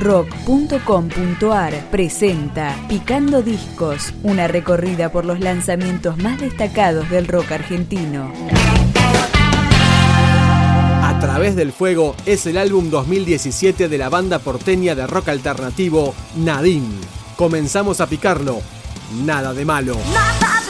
rock.com.ar presenta Picando Discos, una recorrida por los lanzamientos más destacados del rock argentino. A través del fuego es el álbum 2017 de la banda porteña de rock alternativo Nadine. Comenzamos a picarlo. Nada de malo. Nada de malo.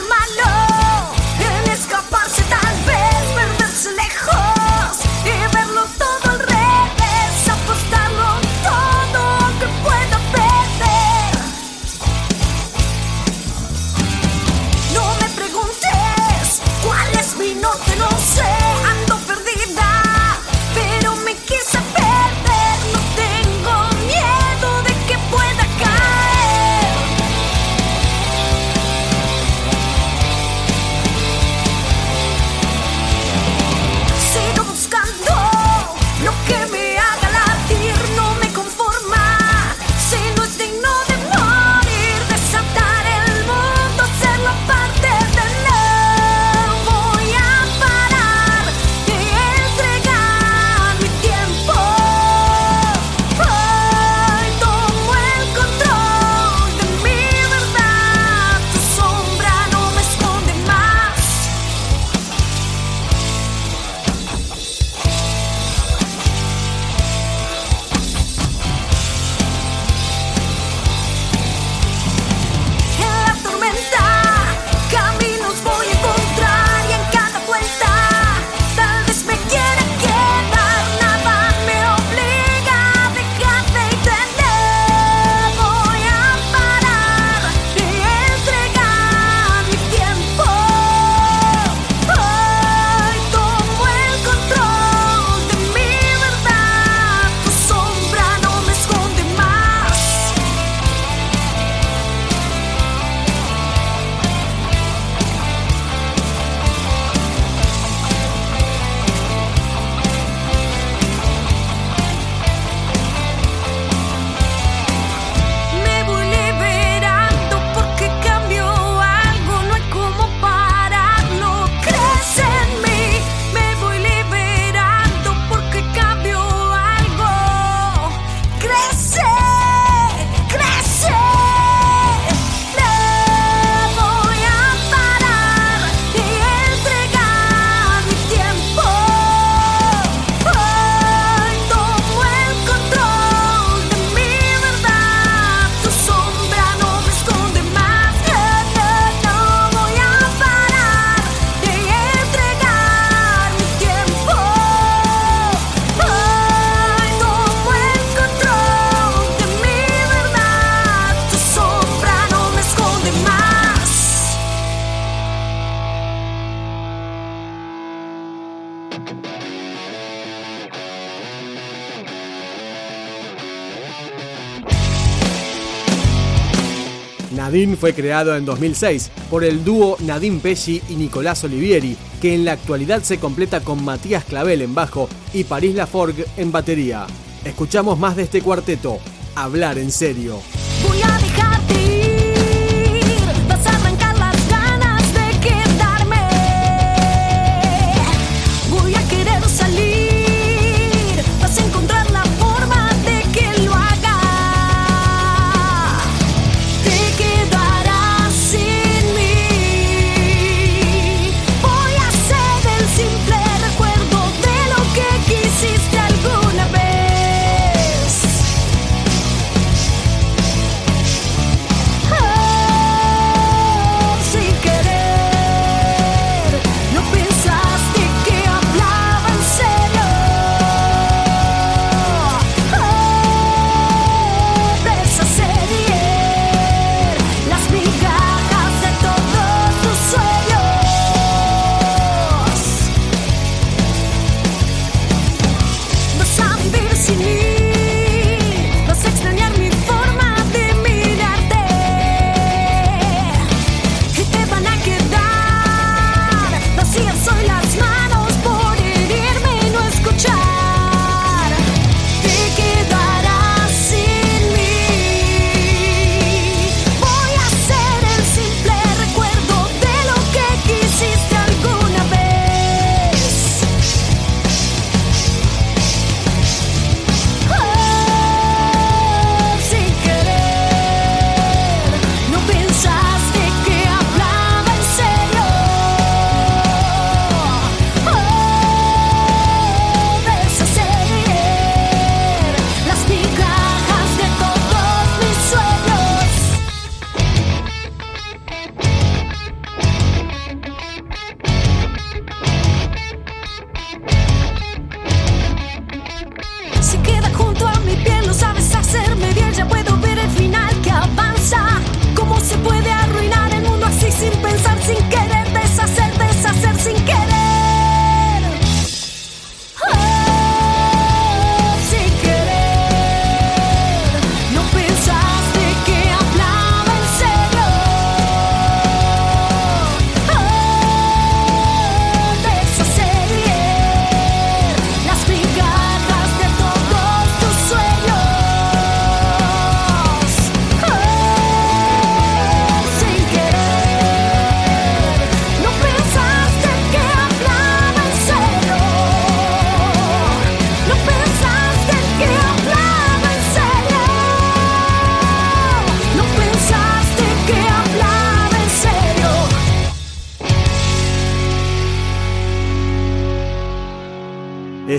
Nadine fue creado en 2006 por el dúo Nadine Pesci y Nicolás Olivieri, que en la actualidad se completa con Matías Clavel en bajo y París Laforgue en batería. Escuchamos más de este cuarteto, Hablar en serio. Voy a dejarte.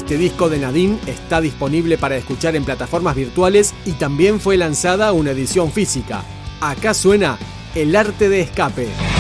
Este disco de Nadine está disponible para escuchar en plataformas virtuales y también fue lanzada una edición física. Acá suena El arte de escape.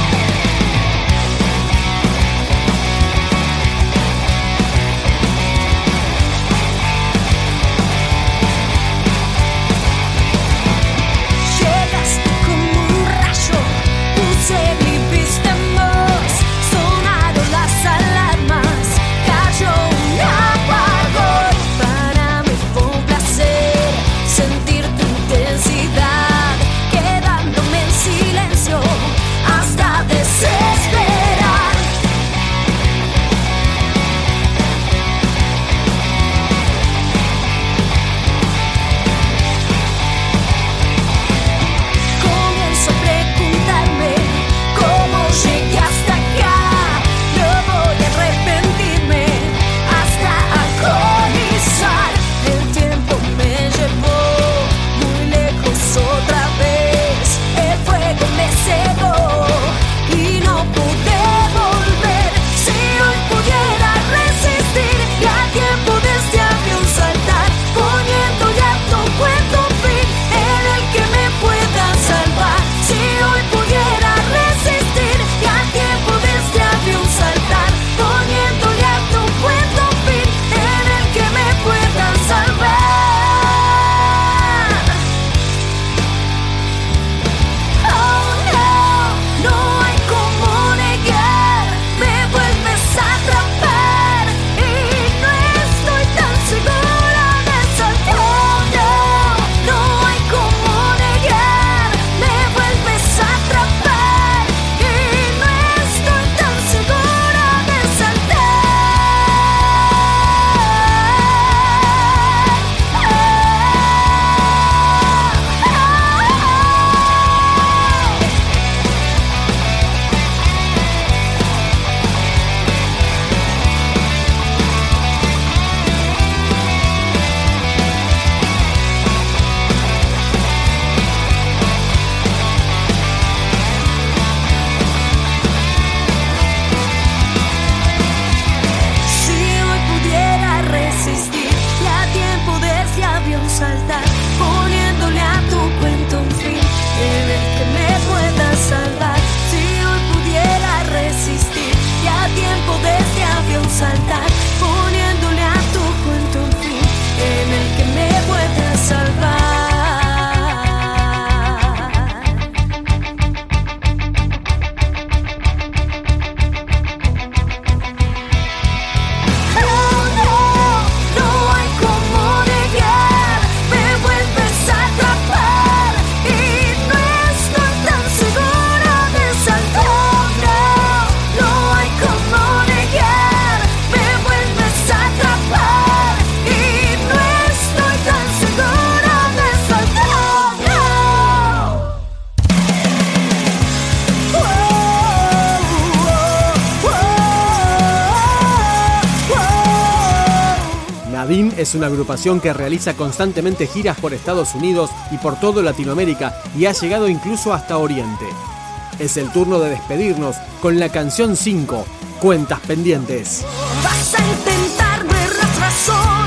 que me pueda salvar. Es una agrupación que realiza constantemente giras por Estados Unidos y por todo Latinoamérica y ha llegado incluso hasta Oriente. Es el turno de despedirnos con la canción 5, Cuentas Pendientes. Vas a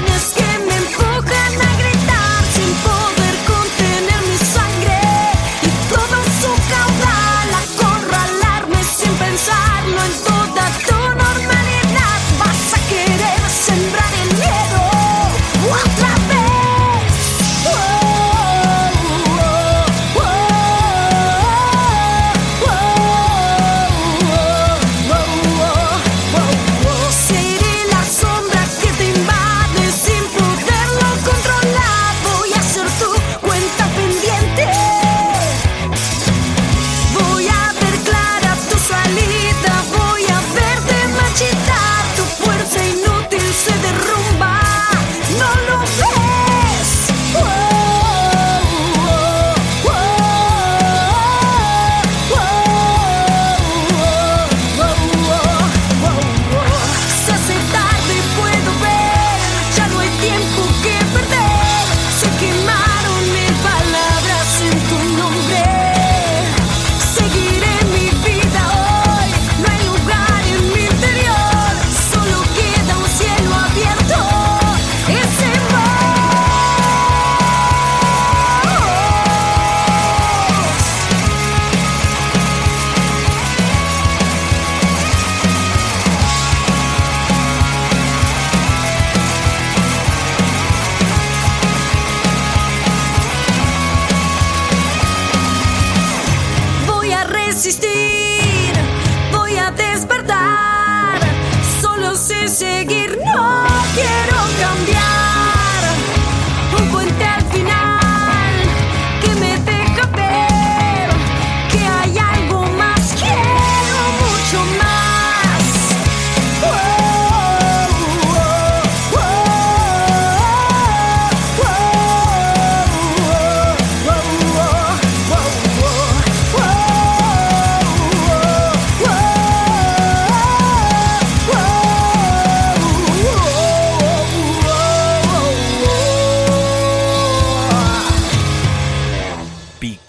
resistir, voy a despertar, solo sé seguir.